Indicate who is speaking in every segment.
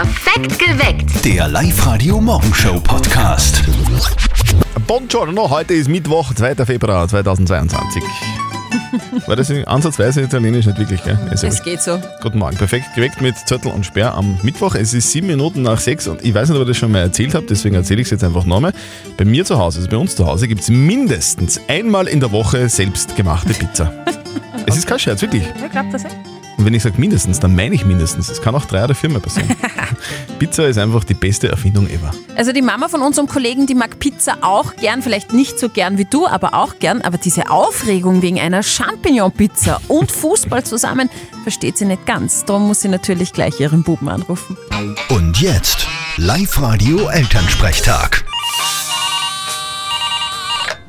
Speaker 1: Perfekt geweckt.
Speaker 2: Der Live-Radio Morgenshow Podcast.
Speaker 3: Buongiorno, heute ist Mittwoch, 2. Februar 2022. War das in ansatzweise italienisch nicht wirklich, gell? Ist ja
Speaker 4: Es geht so.
Speaker 3: Guten Morgen, perfekt geweckt mit Zettel und Sperr am Mittwoch. Es ist sieben Minuten nach sechs und ich weiß nicht, ob ich das schon mal erzählt habe, deswegen erzähle ich es jetzt einfach nochmal. Bei mir zu Hause, also bei uns zu Hause, gibt es mindestens einmal in der Woche selbstgemachte Pizza. Es ist kein Scherz, wirklich.
Speaker 4: Wer glaubt das? eh?
Speaker 3: Und wenn ich sage mindestens, dann meine ich mindestens. Es kann auch drei oder viermal passieren. Pizza ist einfach die beste Erfindung ever.
Speaker 4: Also die Mama von unserem Kollegen, die mag Pizza auch gern, vielleicht nicht so gern wie du, aber auch gern. Aber diese Aufregung wegen einer Champignon-Pizza und Fußball zusammen versteht sie nicht ganz. Darum muss sie natürlich gleich ihren Buben anrufen.
Speaker 2: Und jetzt Live-Radio Elternsprechtag.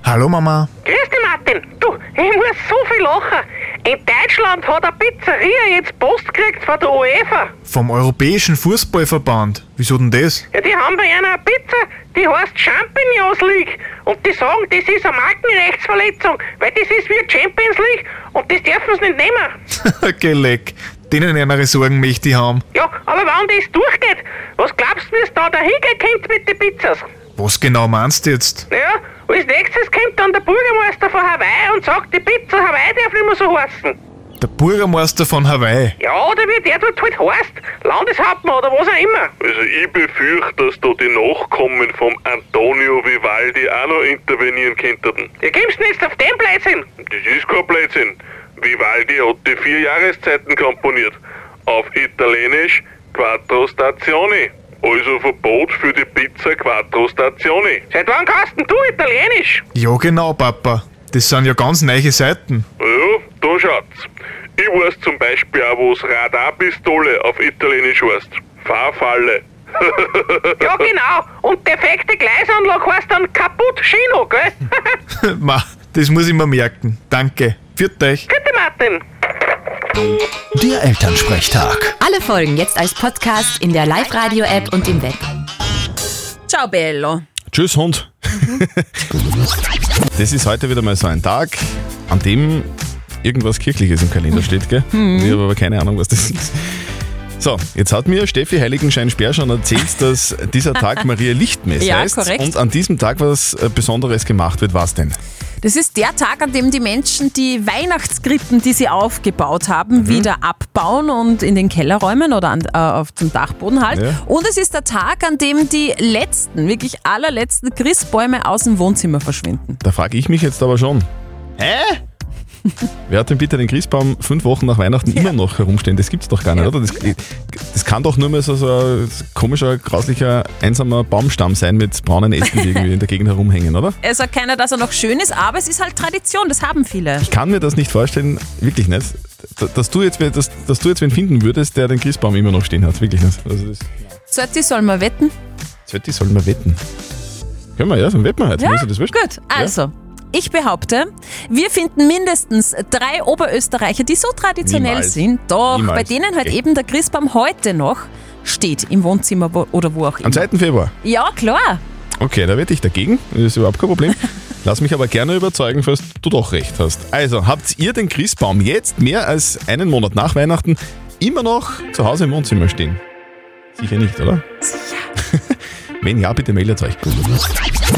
Speaker 5: Hallo Mama.
Speaker 6: Grüß dich, Martin. Du, ich muss so viel lachen. In Deutschland hat eine Pizzeria jetzt Post gekriegt von der UEFA.
Speaker 5: Vom Europäischen Fußballverband. Wieso denn das?
Speaker 6: Ja, die haben bei einer eine Pizza, die heißt Champignons League. Und die sagen, das ist eine Markenrechtsverletzung, weil das ist wie Champions League und das dürfen sie nicht nehmen.
Speaker 5: Geleck. Denen ihre Sorgen möchte ich haben.
Speaker 6: Ja, aber wenn das durchgeht, was glaubst du, wie es da dahin kommt mit den Pizzas?
Speaker 5: Was genau meinst du jetzt?
Speaker 6: Naja, als nächstes kommt dann der Bürgermeister von Hawaii und sagt, die Pizza Nicht mehr so heißen.
Speaker 5: Der Bürgermeister von Hawaii.
Speaker 6: Ja, oder wie der dort halt heißt, Landeshauptmann oder was auch immer.
Speaker 7: Also ich befürchte, dass da die Nachkommen vom Antonio Vivaldi auch noch intervenieren könnten.
Speaker 6: Ja, kommst jetzt auf den Blödsinn?
Speaker 7: Das ist kein Blödsinn. Vivaldi hat die vier Jahreszeiten komponiert. Auf Italienisch Quattro Stazioni. Also Verbot für die Pizza Quattro Stazioni.
Speaker 6: Seit wann kannst denn du Italienisch?
Speaker 5: Ja genau, Papa. Das sind ja ganz neue Seiten.
Speaker 7: Ja, da schaut's. Ich weiß zum Beispiel auch, was Radarpistole auf Italienisch heißt. Fahrfalle.
Speaker 6: Ja, genau. Und defekte Gleisanlage heißt dann Cappuccino, gell?
Speaker 5: Ma, das muss ich mir merken. Danke. Viert euch.
Speaker 6: Bitte, Martin.
Speaker 2: Der Elternsprechtag.
Speaker 1: Alle Folgen jetzt als Podcast in der Live-Radio-App und im Web.
Speaker 4: Ciao, Bello.
Speaker 3: Tschüss, Hund. das ist heute wieder mal so ein Tag, an dem irgendwas Kirchliches im Kalender steht, gell? Ich habe aber keine Ahnung, was das ist. So, jetzt hat mir Steffi Heiligenschein-Sperr schon erzählt, dass dieser Tag Maria Lichtmess
Speaker 4: Ja,
Speaker 3: heißt
Speaker 4: korrekt.
Speaker 3: und an diesem Tag was äh, Besonderes gemacht wird. Was denn?
Speaker 4: Das ist der Tag, an dem die Menschen die Weihnachtskrippen, die sie aufgebaut haben, wieder abbauen und in den Keller räumen oder an, äh, auf zum Dachboden halt.
Speaker 3: Ja.
Speaker 4: Und es ist der Tag, an dem die letzten, wirklich allerletzten Christbäume aus dem Wohnzimmer verschwinden.
Speaker 3: Da frage ich mich jetzt aber schon. Hä? Wer hat denn bitte den Christbaum fünf Wochen nach Weihnachten immer noch herumstehen? Das gibt's doch gar nicht, oder? Das, das kann doch nur mal so, so ein komischer, grauslicher, einsamer Baumstamm sein mit braunen Ästen, die irgendwie in der Gegend herumhängen, oder?
Speaker 4: Er sagt keiner, dass er noch schön ist, aber es ist halt Tradition, das haben viele.
Speaker 3: Ich kann mir das nicht vorstellen, wirklich nicht, dass du jetzt, dass, dass du jetzt wen finden würdest, der den Christbaum immer noch stehen hat. Wirklich nicht. Also das,
Speaker 4: Sollte soll man wetten?
Speaker 3: Zwetti sollen wir wetten. Können wir, ja, dann wetten wir heute.
Speaker 4: Ja,
Speaker 3: das wurscht?
Speaker 4: gut. Also, ich behaupte, wir finden mindestens drei Oberösterreicher, die so traditionell
Speaker 3: Niemals.
Speaker 4: sind, doch
Speaker 3: Niemals.
Speaker 4: bei denen halt
Speaker 3: Okay.
Speaker 4: eben der Christbaum heute noch steht im Wohnzimmer wo, oder wo auch
Speaker 3: Am
Speaker 4: immer.
Speaker 3: 2. Februar.
Speaker 4: Ja, klar.
Speaker 3: Okay, da wette ich dagegen. Das ist überhaupt kein Problem. Lass mich aber gerne überzeugen, falls du doch recht hast. Also, habt ihr den Christbaum jetzt mehr als einen Monat nach Weihnachten immer noch zu Hause im Wohnzimmer stehen? Sicher nicht, oder? Sicher. Wenn ja, bitte meldet euch.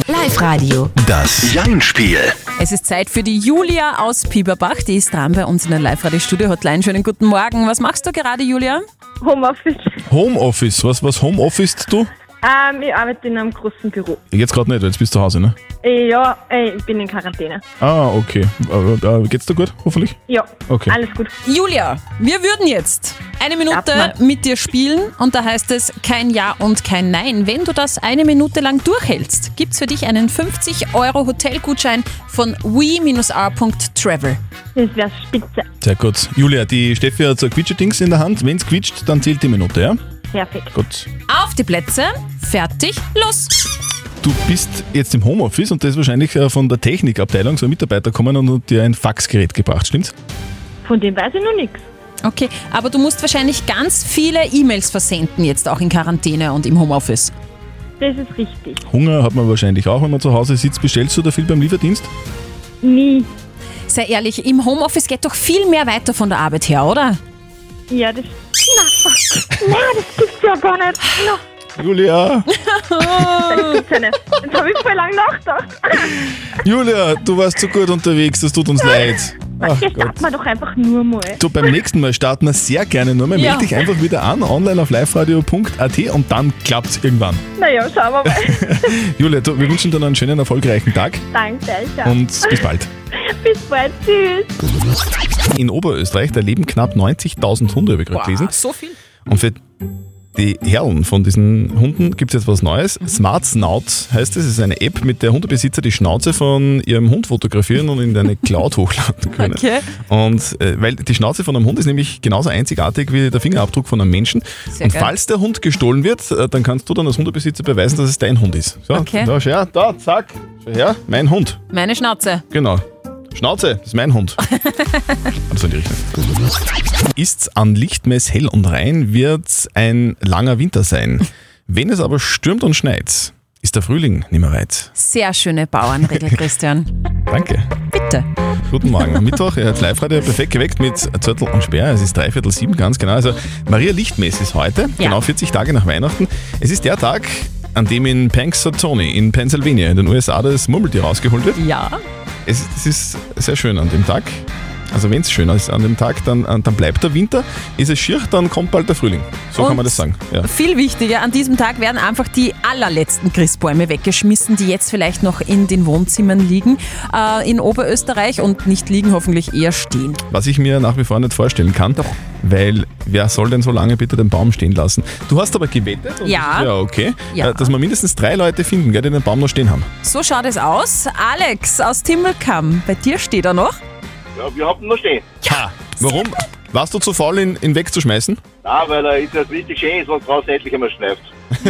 Speaker 1: Live-Radio.
Speaker 2: Das Jein-Spiel.
Speaker 4: Es ist Zeit für die Julia aus Pieperbach. Die ist dran bei uns in der Live-Radio-Studio-Hotline. Schönen guten Morgen. Was machst du gerade, Julia?
Speaker 8: Homeoffice.
Speaker 3: Homeoffice. Was, was Homeoffice du?
Speaker 8: Ähm, ich arbeite in einem großen Büro.
Speaker 3: Jetzt gerade nicht, jetzt bist du zu Hause, ne?
Speaker 8: Äh, Ja, äh, ich bin in Quarantäne.
Speaker 3: Ah, okay. Aber, äh, geht's dir gut, hoffentlich?
Speaker 8: Ja,
Speaker 3: Okay.
Speaker 8: alles gut.
Speaker 4: Julia, wir würden jetzt eine Minute mit dir spielen und da heißt es kein Ja und kein Nein. Wenn du das eine Minute lang durchhältst, gibt's für dich einen 50 Euro Hotelgutschein von we-r.travel.
Speaker 8: Das wäre spitze.
Speaker 3: Sehr gut. Julia, die Steffi hat so ein Quietschedings in der Hand. Wenn's quietscht, dann zählt die Minute, ja?
Speaker 8: Perfekt.
Speaker 3: Gut.
Speaker 4: Auf die Plätze, fertig, los!
Speaker 3: Du bist jetzt im Homeoffice und da ist wahrscheinlich äh, von der Technikabteilung so ein Mitarbeiter gekommen und hat dir ein Faxgerät gebracht, stimmt's?
Speaker 8: Von dem weiß ich noch nichts.
Speaker 4: Okay, aber du musst wahrscheinlich ganz viele E-Mails versenden jetzt auch in Quarantäne und im Homeoffice.
Speaker 8: Das ist richtig.
Speaker 3: Hunger hat man wahrscheinlich auch, wenn man zu Hause sitzt. Bestellst du da viel beim Lieferdienst?
Speaker 8: Nie.
Speaker 4: Sei ehrlich, im Homeoffice geht doch viel mehr weiter von der Arbeit her, oder?
Speaker 8: Ja, das. Nein, das gibt's ja gar nicht. No,
Speaker 3: Julia,
Speaker 8: das gibt's ja nicht. Jetzt habe ich voll lang nachgedacht.
Speaker 3: Julia, du warst so gut unterwegs, das tut uns leid. Ach
Speaker 8: Jetzt
Speaker 3: Gott.
Speaker 8: starten wir doch einfach nur mal.
Speaker 3: Du, beim nächsten Mal starten wir sehr gerne nur mal.
Speaker 4: Ja.
Speaker 3: Melde dich einfach wieder an, online auf liveradio.at und dann klappt's irgendwann.
Speaker 8: Naja, schauen wir mal.
Speaker 3: Julia, du, wir wünschen dir noch einen schönen, erfolgreichen Tag
Speaker 8: Danke, euch auch.
Speaker 3: und bis bald.
Speaker 8: Bis bald. Tschüss.
Speaker 3: In Oberösterreich, da leben knapp 90.000 Hunde, habe ich gerade gelesen.
Speaker 4: So viel.
Speaker 3: Und für die Herren von diesen Hunden gibt es jetzt was Neues. Smart Snout heißt es. Es ist eine App, mit der Hundebesitzer die Schnauze von ihrem Hund fotografieren und in eine Cloud hochladen können.
Speaker 4: Okay.
Speaker 3: Und äh, weil die Schnauze von einem Hund ist nämlich genauso einzigartig wie der Fingerabdruck von einem Menschen.
Speaker 4: Sehr
Speaker 3: und
Speaker 4: geil.
Speaker 3: falls der Hund gestohlen wird, äh, dann kannst du dann als Hundebesitzer beweisen, dass es dein Hund ist. So,
Speaker 4: Okay.
Speaker 3: da, schau her, da, zack, schau her, mein Hund.
Speaker 4: Meine Schnauze.
Speaker 3: Genau. Schnauze, das ist mein Hund. also in die Richtung. Ist's an Lichtmess hell und rein, wird ein langer Winter sein. Wenn es aber stürmt und schneit, ist der Frühling nicht mehr weit.
Speaker 4: Sehr schöne Bauernregel, Christian.
Speaker 3: Danke.
Speaker 4: Bitte.
Speaker 3: Guten Morgen. Am Mittwoch, ihr hört live-radio perfekt geweckt mit Zörtel und Sperr. Es ist dreiviertel sieben, ganz genau. Also Maria Lichtmess ist heute,
Speaker 4: Ja.
Speaker 3: genau 40 Tage nach Weihnachten. Es ist der Tag, an dem in Punxsutawney in Pennsylvania in den USA das Murmeltier rausgeholt wird.
Speaker 4: Ja.
Speaker 3: Es, es ist sehr schön an dem Tag. Also wenn es schön ist an dem Tag, dann, äh, dann bleibt der Winter. Ist es schier, dann kommt bald der Frühling. So
Speaker 4: Und
Speaker 3: kann man das sagen. Ja.
Speaker 4: Viel wichtiger, an diesem Tag werden einfach die allerletzten Christbäume weggeschmissen, die jetzt vielleicht noch in den Wohnzimmern liegen äh, in Oberösterreich und nicht liegen, hoffentlich eher stehen.
Speaker 3: Was ich mir nach wie vor nicht vorstellen kann.
Speaker 4: Doch.
Speaker 3: Weil wer soll denn so lange bitte den Baum stehen lassen? Du hast aber gewettet. und
Speaker 4: Ja.
Speaker 3: Ja, okay.
Speaker 4: Ja.
Speaker 3: äh, Dass wir mindestens drei Leute finden, die den Baum noch stehen haben.
Speaker 4: So schaut es aus. Alex aus Timmelkamm, bei dir steht er noch.
Speaker 9: Ja, wir haben ihn noch stehen.
Speaker 3: Ja. Warum? Warst du zu faul, ihn, ihn wegzuschmeißen?
Speaker 9: Nein, weil er ist jetzt richtig schön ist, wenn es draußen endlich einmal schneift.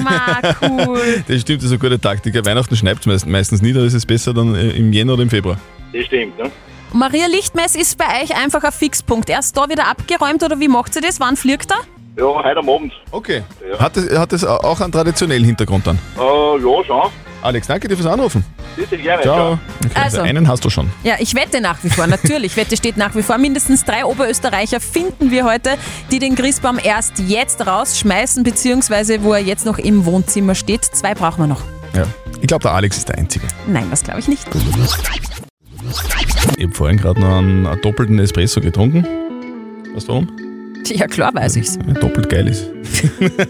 Speaker 4: Ma, cool.
Speaker 3: Das stimmt, das ist eine gute Taktik. Weihnachten schneit es meistens nie, da ist es besser dann im Jänner oder im Februar.
Speaker 9: Das stimmt, ne?
Speaker 4: Maria Lichtmess ist bei euch einfach ein Fixpunkt. Erst da wieder abgeräumt oder wie macht sie das? Wann fliegt er?
Speaker 9: Ja, heute am Abend.
Speaker 3: Okay.
Speaker 9: Ja.
Speaker 3: Hat, das, hat das auch einen traditionellen Hintergrund dann?
Speaker 9: Äh, ja, schon.
Speaker 3: Alex, danke dir fürs Anrufen.
Speaker 9: Bitte gerne.
Speaker 3: Ciao. Okay,
Speaker 4: Also.
Speaker 3: einen hast du schon.
Speaker 4: Ja, ich wette nach wie vor, natürlich. Wette steht nach wie vor. Mindestens drei Oberösterreicher finden wir heute, die den Christbaum erst jetzt rausschmeißen, beziehungsweise wo er jetzt noch im Wohnzimmer steht. Zwei brauchen wir noch.
Speaker 3: Ja. Ich glaube, der Alex ist der Einzige.
Speaker 4: Nein, das glaube ich nicht.
Speaker 3: Ich habe vorhin gerade noch einen, einen doppelten Espresso getrunken. Weißt du warum?
Speaker 4: Ja, klar weiß ich's.
Speaker 3: Er doppelt geil ist.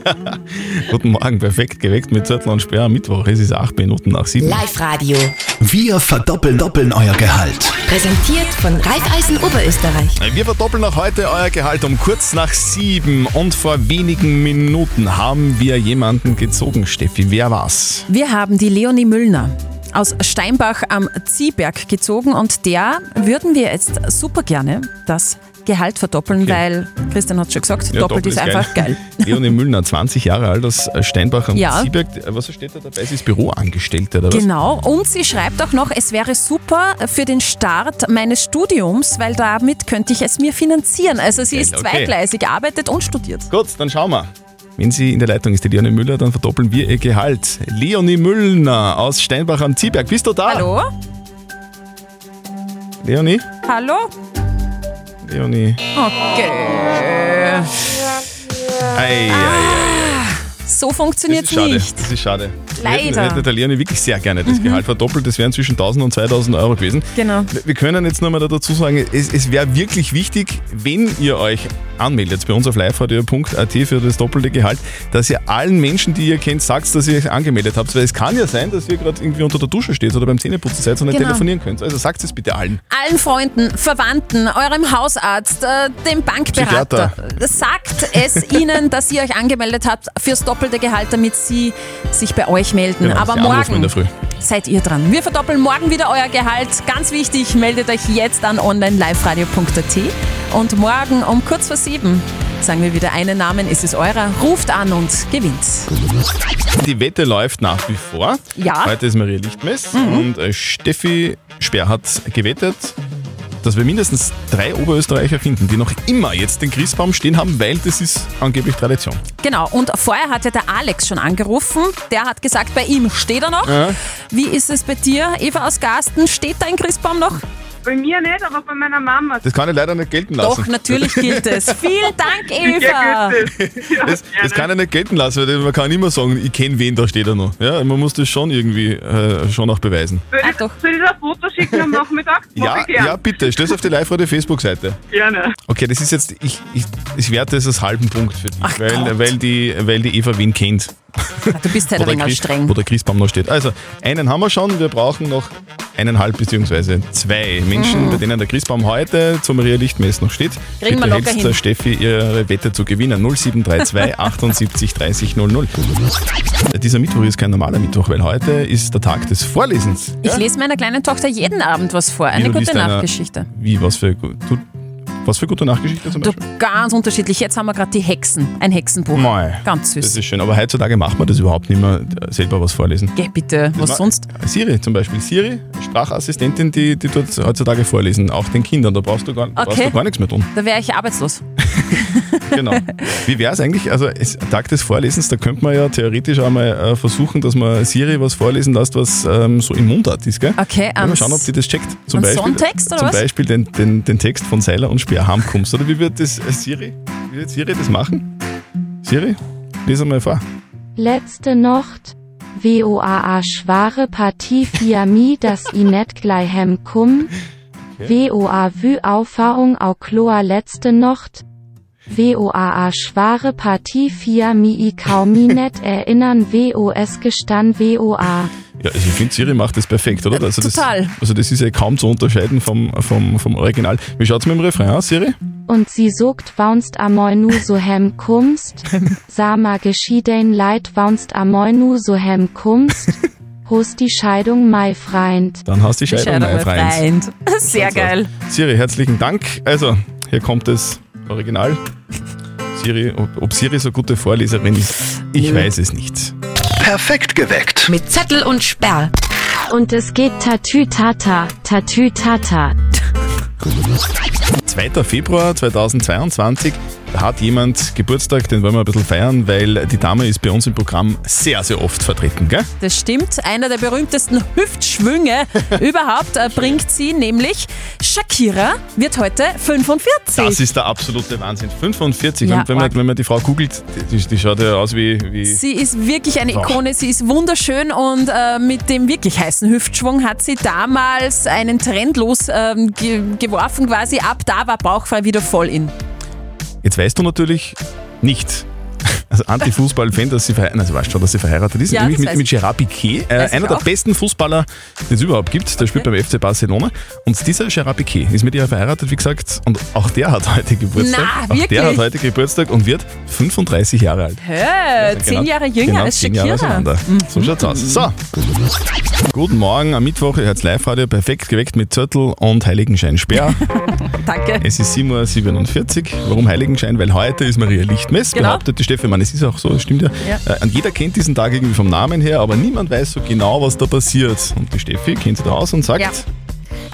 Speaker 3: Guten Morgen, perfekt geweckt mit Zettel und Sperr am Mittwoch. Es ist acht Minuten nach sieben.
Speaker 1: Live-Radio.
Speaker 2: Wir verdoppeln doppeln euer Gehalt.
Speaker 1: Präsentiert von Raiffeisen Oberösterreich.
Speaker 3: Wir verdoppeln auch heute euer Gehalt um kurz nach sieben und vor wenigen Minuten haben wir jemanden gezogen, Steffi. Wer war's?
Speaker 4: Wir haben die Leonie Müllner aus Steinbach am Ziehberg gezogen und der würden wir jetzt super gerne das Gehalt verdoppeln,
Speaker 3: Okay.
Speaker 4: weil Christian hat schon gesagt,
Speaker 3: Ja,
Speaker 4: doppelt ist einfach geil.
Speaker 3: Leonie Müllner, 20 Jahre alt aus Steinbach am
Speaker 4: Ja.
Speaker 3: Ziehberg. Was steht da dabei? Sie ist Büroangestellte oder was?
Speaker 4: Genau, und sie schreibt auch noch, es wäre super für den Start meines Studiums, weil damit könnte ich es mir finanzieren. Also sie ist
Speaker 3: Okay.
Speaker 4: zweigleisig, arbeitet und studiert.
Speaker 3: Gut, dann schauen wir. Wenn sie in der Leitung ist, die Leonie Müller, dann verdoppeln wir ihr Gehalt. Leonie Müllner aus Steinbach am Ziehberg. Bist du da?
Speaker 4: Hallo?
Speaker 3: Leonie?
Speaker 4: Hallo?
Speaker 3: Leonie.
Speaker 4: Okay.
Speaker 3: Ei, ei, ei.
Speaker 4: So
Speaker 3: Das
Speaker 4: funktioniert es nicht.
Speaker 3: Das ist schade.
Speaker 4: Leider. Mhm.
Speaker 3: Hätte, der Leonie wirklich sehr gerne das Gehalt verdoppelt. Das wären zwischen 1000 und 2000 Euro gewesen.
Speaker 4: Genau.
Speaker 3: Wir können jetzt nochmal dazu sagen, es, es wäre wirklich wichtig, wenn ihr euch anmeldet bei uns auf liveradio.at für das doppelte Gehalt, dass ihr allen Menschen, die ihr kennt, sagt, dass ihr euch angemeldet habt. Weil es kann ja sein, dass ihr gerade irgendwie unter der Dusche steht oder beim Zähneputzen seid und nicht
Speaker 4: Genau.
Speaker 3: telefonieren könnt. Also sagt es bitte allen.
Speaker 4: Allen Freunden, Verwandten, eurem Hausarzt, äh, dem Bankberater. Sagt es ihnen, dass ihr euch angemeldet habt fürs doppelte Gehalt, damit sie sich bei euch melden.
Speaker 3: Genau,
Speaker 4: Aber morgen seid ihr dran. Wir verdoppeln morgen wieder euer Gehalt. Ganz wichtig, meldet euch jetzt an online-liveradio.at und morgen um kurz vor sieben sagen wir wieder einen Namen, es ist eurer, ruft an und gewinnt.
Speaker 3: Die Wette läuft nach wie vor.
Speaker 4: Ja.
Speaker 3: Heute ist Maria Lichtmess und äh, Steffi Sperr hat gewettet, dass wir mindestens drei Oberösterreicher finden, die noch immer jetzt den Christbaum stehen haben, weil das ist angeblich Tradition.
Speaker 4: Genau, und vorher hat ja der Alex schon angerufen. Der hat gesagt, bei ihm steht er noch.
Speaker 3: Ja.
Speaker 4: Wie ist es bei dir, Eva aus Garsten? Steht dein Christbaum noch?
Speaker 8: Bei mir nicht, aber bei meiner Mama.
Speaker 3: Das kann ich leider nicht gelten lassen.
Speaker 4: Doch, natürlich gilt es. Vielen Dank, Eva.
Speaker 8: Ja,
Speaker 3: Das, das kann ich nicht gelten lassen, weil man kann immer sagen, ich kenne wen, da steht er noch. Ja, man muss das schon irgendwie äh, schon auch beweisen.
Speaker 8: Soll
Speaker 4: Ah,
Speaker 8: ich,
Speaker 4: doch.
Speaker 8: soll ich dir ein Foto schicken am Nachmittag?
Speaker 3: Ja, ja, bitte, stell es auf die Live-Radio-Facebook-Seite.
Speaker 8: Gerne.
Speaker 3: Okay, das ist jetzt, ich, ich, ich werte es als halben Punkt für dich,
Speaker 4: Ach
Speaker 3: weil,
Speaker 4: Gott.
Speaker 3: weil, die, weil die Eva wen kennt.
Speaker 4: Du bist halt ein streng.
Speaker 3: wo der Christbaum noch steht. Also, einen haben wir schon, wir brauchen noch eineinhalb beziehungsweise zwei Menschen, bei denen der Christbaum heute zum Maria Lichtmess noch steht.
Speaker 4: Kriegen wir
Speaker 3: Bitte
Speaker 4: locker hin.
Speaker 3: der Steffi ihre Wette zu gewinnen. 0732 78 30 00. Dieser Mittwoch ist kein normaler Mittwoch, weil heute ist der Tag des Vorlesens.
Speaker 4: Ich lese meiner kleinen Tochter jeden Abend was vor. Eine
Speaker 3: du
Speaker 4: gute
Speaker 3: liest einer-
Speaker 4: Nachgeschichte.
Speaker 3: Wie, was für, du, was für gute Nachgeschichte zum
Speaker 4: Du,
Speaker 3: Beispiel?
Speaker 4: ganz unterschiedlich. Jetzt haben wir gerade die Hexen. Ein Hexenbuch.
Speaker 3: Mei,
Speaker 4: Ganz
Speaker 3: Das
Speaker 4: süß.
Speaker 3: ist schön, aber heutzutage macht man das überhaupt nicht mehr, selber was vorlesen.
Speaker 4: Geh bitte, was
Speaker 3: ma-
Speaker 4: sonst?
Speaker 3: Siri zum Beispiel. Siri, Sprachassistentin, die, die tut heutzutage vorlesen, auch den Kindern. Da brauchst du gar, da brauchst
Speaker 4: Okay.
Speaker 3: du gar nichts mehr tun.
Speaker 4: Da wäre ich arbeitslos.
Speaker 3: Genau. Wie wäre es eigentlich, also Tag des Vorlesens, da könnte man ja theoretisch einmal äh, versuchen, dass man Siri was vorlesen lässt, was ähm, so in Mundart ist, gell?
Speaker 4: Okay,
Speaker 3: Mal
Speaker 4: ans-
Speaker 3: schauen, ob die das checkt. Zum Beispiel,
Speaker 4: Songtext oder
Speaker 3: zum
Speaker 4: was?
Speaker 3: Beispiel den, den, den Text von Seiler und Speer heimkommst. Oder wie wird das äh, Siri, wie wird Siri das machen? Siri, lese mal vor.
Speaker 10: Letzte Nacht, VOA schware Partie Fiami das i net gleich hem kum, VOA vü Auffahrung au Kloa letzte Nacht, VOA schware Partie Fiami i kaum mi net erinnern WOS gestand VOA.
Speaker 3: Ja, also ich finde, Siri macht das perfekt, oder? Also das,
Speaker 4: total.
Speaker 3: Also das ist ja kaum zu unterscheiden vom, vom, vom Original. Wie schaut's mit dem Refrain aus, Siri?
Speaker 10: Und sie sogt waunst amoi nu so hem kumst, Sama geschieden leid waunst amoi nu so hem kumst, Host die Scheidung mei Freind.
Speaker 3: Dann hast du die Scheidung,
Speaker 4: Scheidung
Speaker 3: mein
Speaker 4: mal
Speaker 3: Freund.
Speaker 4: Freund. Sehr
Speaker 3: Schaut's
Speaker 4: geil.
Speaker 3: aus. Siri, herzlichen Dank. Also, hier kommt das Original. Siri, ob, ob Siri so gute Vorleserin ist, ich weiß es nicht.
Speaker 2: Perfekt geweckt.
Speaker 1: Mit Zettel und Sperr.
Speaker 10: Und es geht tatü tata, tatü tata.
Speaker 3: 2. Februar 2022, da hat jemand Geburtstag, den wollen wir ein bisschen feiern, weil die Dame ist bei uns im Programm sehr, sehr oft vertreten, gell?
Speaker 4: Das stimmt. Einer der berühmtesten Hüftschwünge überhaupt äh, bringt sie, nämlich Shakira wird heute 45.
Speaker 3: Das ist der absolute Wahnsinn. 45.
Speaker 4: Ja,
Speaker 3: und wenn man, wenn man die Frau googelt, die, die schaut ja aus wie. wie
Speaker 4: Sie ist wirklich eine
Speaker 3: Wow.
Speaker 4: Ikone, sie ist wunderschön und äh, mit dem wirklich heißen Hüftschwung hat sie damals einen Trend losgeworfen ge geworfen quasi. Ab da war Bauchfrei wieder voll in.
Speaker 3: Jetzt weißt du natürlich nicht, also Anti-Fußball-Fan, dass sie verheiratet also weißt schon, dass sie verheiratet ist,
Speaker 4: Ja,
Speaker 3: nämlich mit, mit Gerard Piquet, äh, einer der
Speaker 4: auch.
Speaker 3: besten Fußballer, den es überhaupt gibt. Der spielt beim FC Barcelona. Und dieser Gerard Piquet ist mit ihr verheiratet, wie gesagt, und auch der hat heute Geburtstag.
Speaker 4: Na,
Speaker 3: auch
Speaker 4: wirklich?
Speaker 3: der hat heute Geburtstag und wird 35 Jahre alt.
Speaker 4: Hä, zehn
Speaker 3: Genau-
Speaker 4: Jahre jünger
Speaker 3: genau
Speaker 4: als
Speaker 3: zehn
Speaker 4: Shakira. Mhm.
Speaker 3: So schaut's aus. So. Guten Morgen am Mittwoch, ihr hört Live-Radio, perfekt geweckt mit Zürtel und Heiligenschein Sperr.
Speaker 4: Danke.
Speaker 3: Es ist 7.47 Uhr. Warum Heiligenschein? Weil heute ist Maria Lichtmess,
Speaker 4: Genau.
Speaker 3: behauptet die Steffi. Man, es ist auch so, das stimmt ja.
Speaker 4: Ja.
Speaker 3: Äh, jeder kennt diesen Tag irgendwie vom Namen her, aber niemand weiß so genau, was da passiert. Und die Steffi kennt sich da aus und sagt,
Speaker 4: Ja.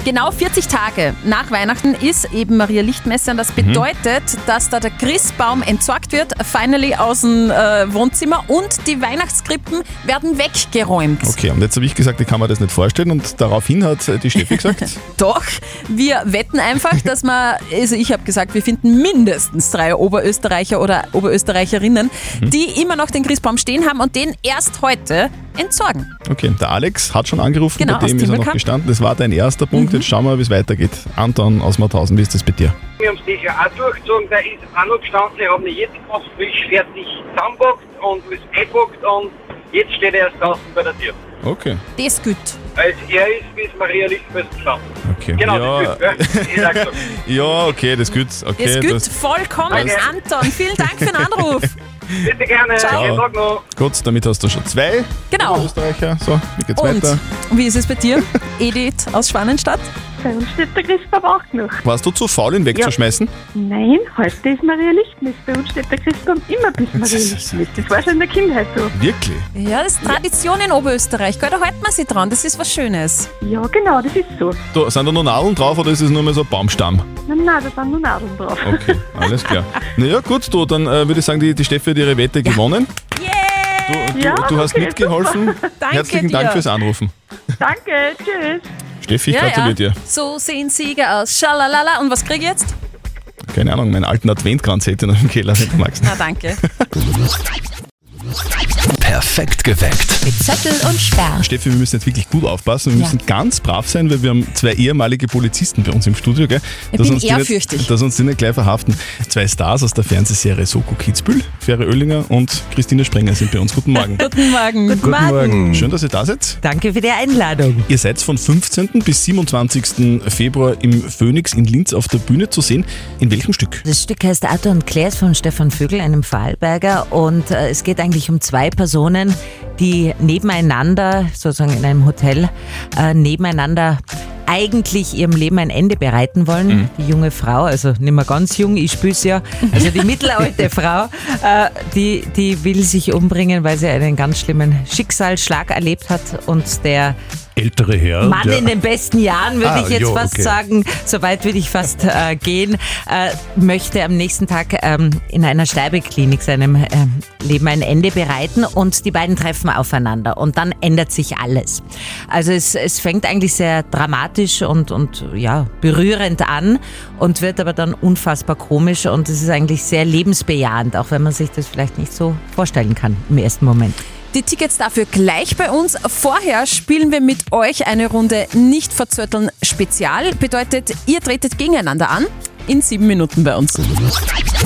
Speaker 4: Genau 40 Tage nach Weihnachten ist eben Maria Lichtmesse und das
Speaker 3: Mhm.
Speaker 4: bedeutet, dass da der Christbaum entsorgt wird, finally aus dem äh, Wohnzimmer und die Weihnachtskrippen werden weggeräumt.
Speaker 3: okay, und jetzt habe ich gesagt, ich kann mir das nicht vorstellen und daraufhin hat äh, die Steffi gesagt,
Speaker 4: Doch, wir wetten einfach, dass wir, also ich habe gesagt, wir finden mindestens drei Oberösterreicher oder Oberösterreicherinnen,
Speaker 3: Mhm.
Speaker 4: die immer noch den Christbaum stehen haben und den erst heute entsorgen.
Speaker 3: okay, der Alex hat schon angerufen,
Speaker 4: Genau,
Speaker 3: bei dem ist er noch gestanden. Das war dein erster Punkt,
Speaker 4: Mhm.
Speaker 3: jetzt schauen wir, wie es weitergeht. Anton aus Mauthausen, wie ist das bei dir?
Speaker 6: Wir haben das ja auch durchgezogen, der ist auch noch gestanden, ich habe ihn jetzt fast frisch fertig zusammenpackt und ist eingepackt und jetzt steht er erst draußen bei der Tür.
Speaker 3: Okay,
Speaker 4: Das ist gut.
Speaker 6: Also er ist bis Maria Lichtmess gestanden.
Speaker 3: okay.
Speaker 6: Genau,
Speaker 3: ja,
Speaker 6: das ist gut, so.
Speaker 3: ja, okay, das ist gut. Okay,
Speaker 4: Das ist gut, vollkommen.
Speaker 6: Danke.
Speaker 4: Anton, vielen Dank für den Anruf.
Speaker 6: Bitte gerne,
Speaker 4: Ciao.
Speaker 6: schönen Tag noch.
Speaker 3: gut, damit hast du schon zwei
Speaker 4: Genau.
Speaker 3: Österreicher. So, wie geht's
Speaker 4: Und
Speaker 3: weiter?
Speaker 4: wie ist es bei dir, Edith aus Schwanenstadt?
Speaker 8: Bei uns steht der Christbaum auch noch.
Speaker 3: Warst du zu faul, ihn wegzuschmeißen?
Speaker 8: Nein, heute ist Maria Lichtmess. Bei uns steht der Christbaum immer bis Maria Lichtmess. Das war schon in der Kindheit so.
Speaker 3: Wirklich?
Speaker 4: Ja, das ist Tradition in Oberösterreich. Gell, Da halten wir sie dran. Das ist was Schönes.
Speaker 8: Ja, genau, das ist so.
Speaker 3: Da, sind da noch Nadeln drauf oder ist es nur mehr so ein Baumstamm?
Speaker 8: Nein, nein, da sind nur Nadeln drauf.
Speaker 3: Okay, alles klar. Naja, gut, du, dann äh, würde ich sagen, die, die Steffi hat ihre Wette gewonnen.
Speaker 4: Yeah!
Speaker 3: Du, du,
Speaker 8: Ja,
Speaker 3: du hast
Speaker 8: okay,
Speaker 3: mitgeholfen.
Speaker 4: Danke
Speaker 3: Herzlichen
Speaker 4: dir.
Speaker 3: Dank fürs Anrufen.
Speaker 8: Danke, tschüss.
Speaker 3: Steffi, ich
Speaker 4: ja,
Speaker 3: gratuliere
Speaker 4: ja.
Speaker 3: dir.
Speaker 4: So sehen Sieger aus. Schalalala. Und was krieg ich jetzt?
Speaker 3: Keine Ahnung, meinen alten Adventkranz hätte ich noch im Keller, wenn du magst.
Speaker 4: Na, danke.
Speaker 2: Perfekt geweckt.
Speaker 1: Mit Zettel und Sperr.
Speaker 3: Steffi, wir müssen jetzt wirklich gut aufpassen. Wir
Speaker 1: Ja.
Speaker 3: müssen ganz brav sein, weil wir haben zwei ehemalige Polizisten bei uns im Studio. Gell?
Speaker 4: Ich
Speaker 3: Dass
Speaker 4: bin
Speaker 3: uns
Speaker 4: ehrfürchtig.
Speaker 3: Nicht, dass uns die nicht gleich verhaften. Zwei Stars aus der Fernsehserie Soko Kitzbühel, Ferre Oellinger und Christine Sprenger sind bei uns. Guten Morgen.
Speaker 4: Guten Morgen.
Speaker 11: Guten Morgen.
Speaker 3: Schön, dass ihr da seid.
Speaker 11: Danke für die Einladung.
Speaker 3: Ihr seid von 15. bis 27. Februar im Phoenix in Linz auf der Bühne zu sehen. In welchem Stück?
Speaker 11: Das Stück heißt Arthur und Claire von Stefan Vögel, einem Vorarlberger. Und äh, es geht eigentlich um zwei Personen, die nebeneinander, sozusagen in einem Hotel, äh, nebeneinander eigentlich ihrem Leben ein Ende bereiten wollen. Die junge Frau, also nicht mehr ganz jung, ich spüre ja, also die mittelalte Frau, äh, die, die will sich umbringen, weil sie einen ganz schlimmen Schicksalsschlag erlebt hat und der
Speaker 12: Ältere Herr.
Speaker 11: Mann
Speaker 12: der,
Speaker 11: in den besten Jahren, würde
Speaker 12: Ah,
Speaker 11: ich jetzt
Speaker 12: jo,
Speaker 11: fast
Speaker 12: okay.
Speaker 11: sagen, so weit würde ich fast äh, gehen, äh, möchte am nächsten Tag ähm, in einer Sterbeklinik seinem ähm, Leben ein Ende bereiten und die beiden treffen aufeinander und dann ändert sich alles. Also es, es fängt eigentlich sehr dramatisch und, und ja, berührend an und wird aber dann unfassbar komisch und es ist eigentlich sehr lebensbejahend, auch wenn man sich das vielleicht nicht so vorstellen kann im ersten Moment.
Speaker 4: Die Tickets dafür gleich bei uns. Vorher spielen wir mit euch eine Runde Nicht verzötteln Spezial. Bedeutet, ihr tretet gegeneinander an. In sieben Minuten bei uns.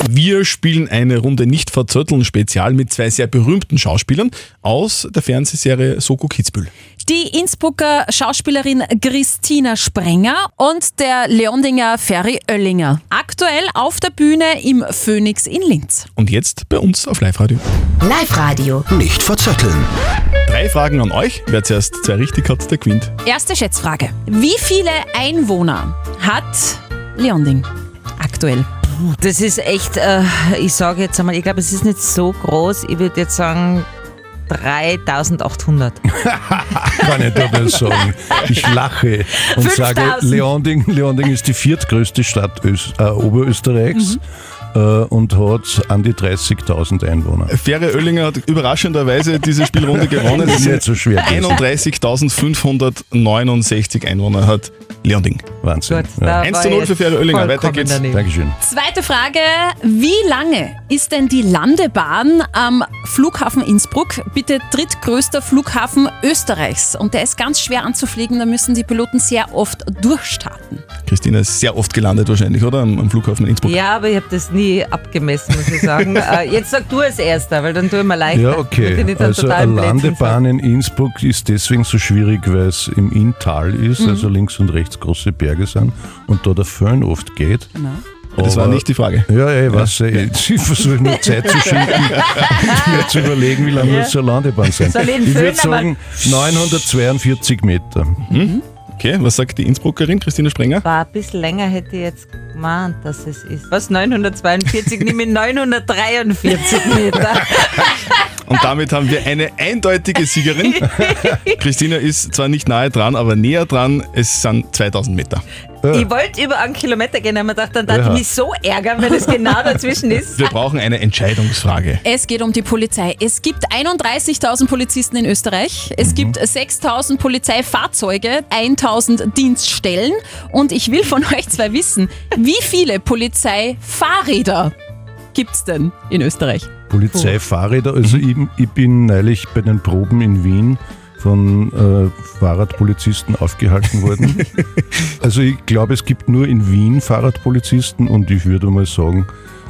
Speaker 3: Wir spielen eine Runde nicht verzötteln Spezial mit zwei sehr berühmten Schauspielern aus der Fernsehserie Soko Kitzbühel.
Speaker 4: Die Innsbrucker Schauspielerin Christina Sprenger und der Leondinger Ferry Oellinger. Aktuell auf der Bühne im Phoenix in Linz.
Speaker 3: Und jetzt bei uns auf Live-Radio.
Speaker 1: Live-Radio.
Speaker 2: Nicht verzetteln.
Speaker 3: Drei Fragen an euch. Wer zuerst zwei richtig hat, der gewinnt.
Speaker 4: Erste Schätzfrage. Wie viele Einwohner hat Leonding aktuell?
Speaker 11: Das ist echt, äh, ich sage jetzt einmal, ich glaube, es ist nicht so groß. Ich würde jetzt sagen 3800.
Speaker 12: kann ich dabei sagen. Ich lache und
Speaker 11: 5000.
Speaker 12: sage, Leonding, Leonding ist die viertgrößte Stadt Ös äh, Oberösterreichs
Speaker 11: Mhm.
Speaker 12: Äh, und hat an die 30.000 Einwohner.
Speaker 3: Ferre Oellinger hat überraschenderweise diese Spielrunde gewonnen.
Speaker 12: Das
Speaker 3: Es
Speaker 12: ist nicht so schwer. gewesen.
Speaker 3: 31.569 Einwohner hat Leonding.
Speaker 12: Wahnsinn.
Speaker 11: Gut,
Speaker 12: ja.
Speaker 11: da
Speaker 3: 1
Speaker 11: war
Speaker 3: zu 0
Speaker 11: ich
Speaker 3: für Ferre Oellinger. Weiter geht's.
Speaker 11: daneben.
Speaker 12: Dankeschön.
Speaker 4: Zweite Frage. Wie lange ist denn die Landebahn am Flughafen Innsbruck? Bitte drittgrößter Flughafen Österreichs. Und der ist ganz schwer anzufliegen. Da müssen die Piloten sehr oft durchstarten.
Speaker 3: Christina ist sehr oft gelandet wahrscheinlich, oder? Am, am Flughafen in Innsbruck.
Speaker 11: Ja, aber ich habe das nie abgemessen, muss ich sagen. äh, jetzt sag du als Erster, weil dann tue ich mir leichter.
Speaker 12: Ja, okay. Also eine Landebahn in Innsbruck ist deswegen so schwierig, weil es im Inntal ist,
Speaker 11: Mhm.
Speaker 12: also links und rechts große Berge sind und da der Föhn oft geht.
Speaker 3: Das war
Speaker 12: Aber-
Speaker 3: nicht die Frage.
Speaker 12: Ja, ey, was, ey, ich versuche nur Zeit zu schinden und mir zu überlegen, wie lange
Speaker 11: Ja.
Speaker 12: muss so eine Landebahn sein.
Speaker 11: Ich
Speaker 12: würde sagen 942 Meter.
Speaker 3: Okay, was sagt die Innsbruckerin Christina Sprenger?
Speaker 11: War ein bisschen länger hätte ich jetzt gemeint, dass es ist. Was? 942? Nehme ich 943 Meter.
Speaker 3: Und damit haben wir eine eindeutige Siegerin. Christina ist zwar nicht nahe dran, aber näher dran. Es sind 2000 Meter.
Speaker 11: Ich wollte über einen Kilometer gehen, aber ich dachte, dann darf
Speaker 3: Ja.
Speaker 11: ich mich so ärgern, wenn es genau dazwischen ist.
Speaker 3: Wir brauchen eine Entscheidungsfrage.
Speaker 4: Es geht um die Polizei. Es gibt 31.000 Polizisten in Österreich.
Speaker 3: Mhm.
Speaker 4: Es gibt 6.000 Polizeifahrzeuge, 1.000 Dienststellen. Und ich will von euch zwei wissen, wie viele Polizeifahrräder gibt es denn in Österreich?
Speaker 12: Polizeifahrräder, also ich, ich bin neulich bei den Proben in Wien von äh, Fahrradpolizisten aufgehalten worden. also ich glaube, es gibt nur in Wien Fahrradpolizisten und ich würde mal sagen,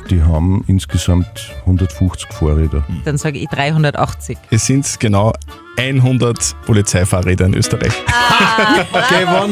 Speaker 12: die haben insgesamt 150 Fahrräder.
Speaker 11: Dann sage ich 380.
Speaker 3: Es sind genau 100 Polizeifahrräder in Österreich.
Speaker 12: Gewonnen!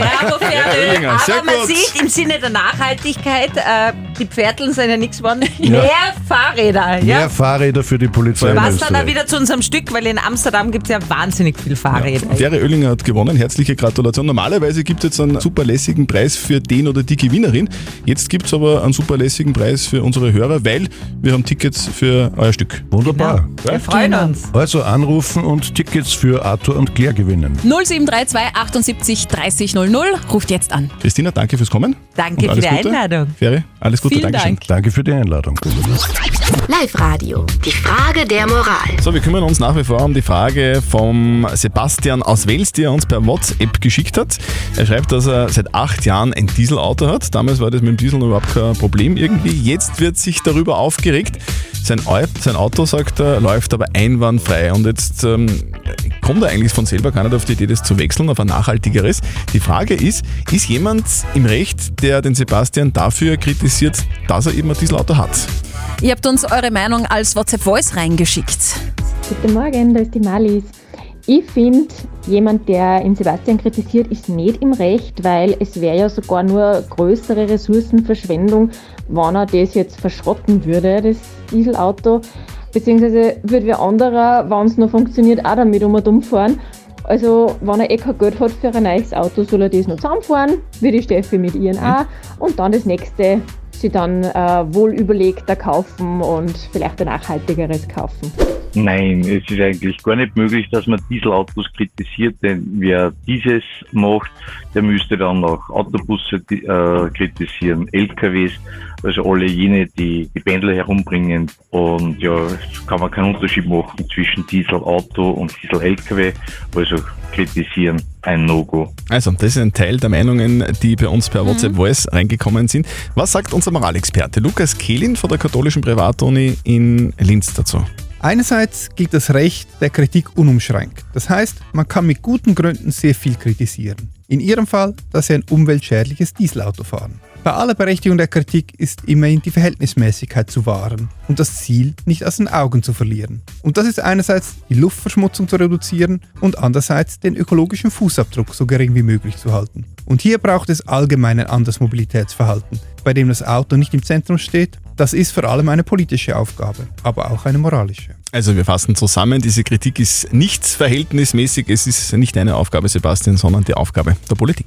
Speaker 11: Bravo, Ferdi.
Speaker 3: Oellinger, sehr
Speaker 11: Aber man
Speaker 3: gut.
Speaker 11: sieht im Sinne der Nachhaltigkeit, äh, die Pferdeln sind ja nichts geworden.
Speaker 12: Ja.
Speaker 11: Mehr Fahrräder. Ja.
Speaker 12: Mehr Fahrräder für die Polizei in
Speaker 11: Was dann auch
Speaker 12: Österreich.
Speaker 11: wieder zu unserem Stück, weil in Amsterdam gibt es ja wahnsinnig viel Fahrräder.
Speaker 3: Ferre Oellinger hat gewonnen. Herzliche Gratulation. Normalerweise gibt es jetzt einen super lässigen Preis für den oder die Gewinnerin. Jetzt gibt es aber einen super lässigen Preis für unsere Hörer, weil wir haben Tickets für euer Stück.
Speaker 12: Wunderbar.
Speaker 11: Wir freuen uns.
Speaker 12: Also anrufen und und Tickets für Arthur und Claire gewinnen.
Speaker 4: 0732 78 30 00. Ruft jetzt an.
Speaker 3: Christina, danke fürs Kommen.
Speaker 11: Danke für die
Speaker 3: Gute.
Speaker 11: Einladung.
Speaker 3: Feri, alles Gute,
Speaker 4: Vielen
Speaker 3: Dankeschön.
Speaker 4: Dank.
Speaker 12: Danke für die Einladung.
Speaker 1: Live-Radio. Die Frage der Moral.
Speaker 3: So, wir kümmern uns nach wie vor um die Frage vom Sebastian aus Wels, die er uns per WhatsApp geschickt hat. Er schreibt, dass er seit acht Jahren ein Dieselauto hat. Damals war das mit dem Diesel überhaupt kein Problem irgendwie. Jetzt wird sich darüber aufgeregt. Sein, sein Auto, sagt er, läuft aber einwandfrei. Und jetzt ähm, kommt er eigentlich von selber gar nicht auf die Idee, das zu wechseln auf ein nachhaltigeres. Die Frage ist, ist jemand im Recht, der den Sebastian dafür kritisiert, dass er eben ein Dieselauto hat?
Speaker 4: Ihr habt uns eure Meinung als WhatsApp-Voice reingeschickt.
Speaker 13: Guten Morgen, da ist die Malis. Ich finde, jemand, der in Sebastian kritisiert, ist nicht im Recht, weil es wäre ja sogar nur größere Ressourcenverschwendung, wenn er das jetzt verschrotten würde, das Dieselauto. Beziehungsweise würde wer anderer, wenn es noch funktioniert, auch damit um und umfahren. Also, wenn er eh kein Geld hat für ein neues Auto, soll er das noch zusammenfahren, wie die Steffi mit ihren auch. Und dann das nächste sie dann äh, wohl überlegter kaufen und vielleicht ein nachhaltigeres kaufen.
Speaker 14: Nein, es ist eigentlich gar nicht möglich, dass man Dieselautos kritisiert, denn wer dieses macht, der müsste dann auch Autobusse äh, kritisieren, LKWs, also alle jene, die die Pendler herumbringen. Und ja, es kann man keinen Unterschied machen zwischen Dieselauto und Diesel-LKW, also kritisieren ein No-Go.
Speaker 3: Also, das ist ein Teil der Meinungen, die bei uns per WhatsApp Voice reingekommen sind. Was sagt unser Moralexperte Lukas Kehlin von der katholischen Privatuni in Linz dazu?
Speaker 15: Einerseits gilt das Recht der Kritik unumschränkt. Das heißt, man kann mit guten Gründen sehr viel kritisieren. In Ihrem Fall, dass Sie ein umweltschädliches Dieselauto fahren. Bei aller Berechtigung der Kritik ist immerhin die Verhältnismäßigkeit zu wahren und das Ziel nicht aus den Augen zu verlieren. Und das ist einerseits die Luftverschmutzung zu reduzieren und andererseits den ökologischen Fußabdruck so gering wie möglich zu halten. Und hier braucht es allgemein ein anderes Mobilitätsverhalten, bei dem das Auto nicht im Zentrum steht. Das ist vor allem eine politische Aufgabe, aber auch eine moralische.
Speaker 3: Also wir fassen zusammen, diese Kritik ist nicht verhältnismäßig, es ist nicht deine Aufgabe, Sebastian, sondern die Aufgabe der Politik.